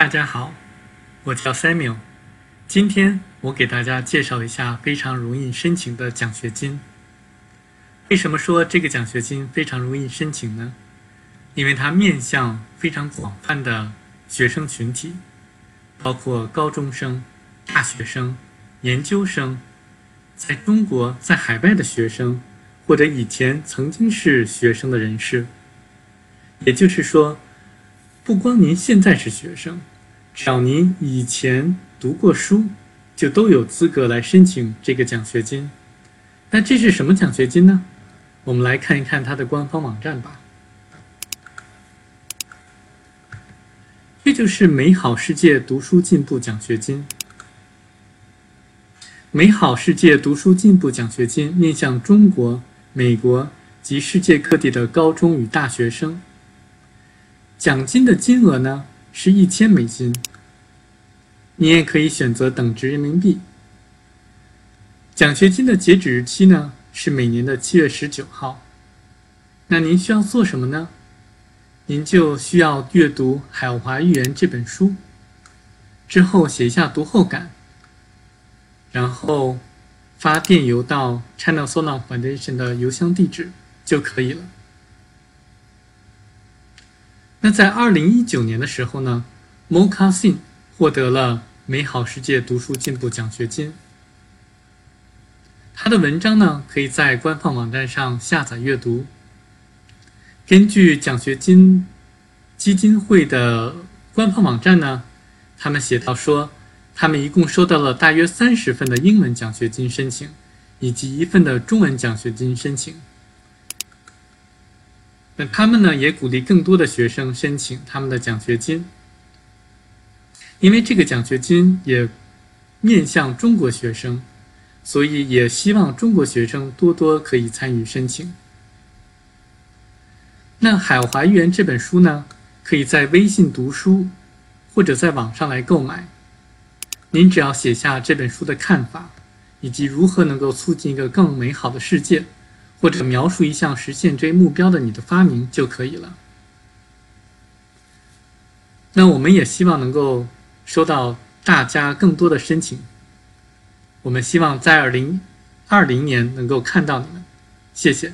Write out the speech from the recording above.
大家好，我叫 Samuel。今天我给大家介绍一下非常容易申请的奖学金。为什么说这个奖学金非常容易申请呢？因为它面向非常广泛的学生群体，包括高中生、大学生、研究生，在中国在海外的学生，或者以前曾经是学生的人士。也就是说，不光您现在是学生。只要您以前读过书，就都有资格来申请这个奖学金。那这是什么奖学金呢？我们来看一看它的官方网站吧。这就是美好世界读书进步奖学金。美好世界读书进步奖学金面向中国、美国及世界各地的高中与大学生。奖金的金额呢？是一千美金，你也可以选择等值人民币。奖学金的截止日期呢是每年的七月十九号。那您需要做什么呢？您就需要阅读《海华寓言》这本书，之后写一下读后感，然后发电邮到 China Solar Foundation 的邮箱地址就可以了。那在二零一九年的时候呢，Mokasin 获得了美好世界读书进步奖学金。他的文章呢，可以在官方网站上下载阅读。根据奖学金基金会的官方网站呢，他们写到说，他们一共收到了大约三十份的英文奖学金申请，以及一份的中文奖学金申请。那他们呢，也鼓励更多的学生申请他们的奖学金，因为这个奖学金也面向中国学生，所以也希望中国学生多多可以参与申请。那《海华寓言》这本书呢，可以在微信读书或者在网上来购买。您只要写下这本书的看法，以及如何能够促进一个更美好的世界。或者描述一项实现这一目标的你的发明就可以了。那我们也希望能够收到大家更多的申请。我们希望在二零二零年能够看到你们，谢谢。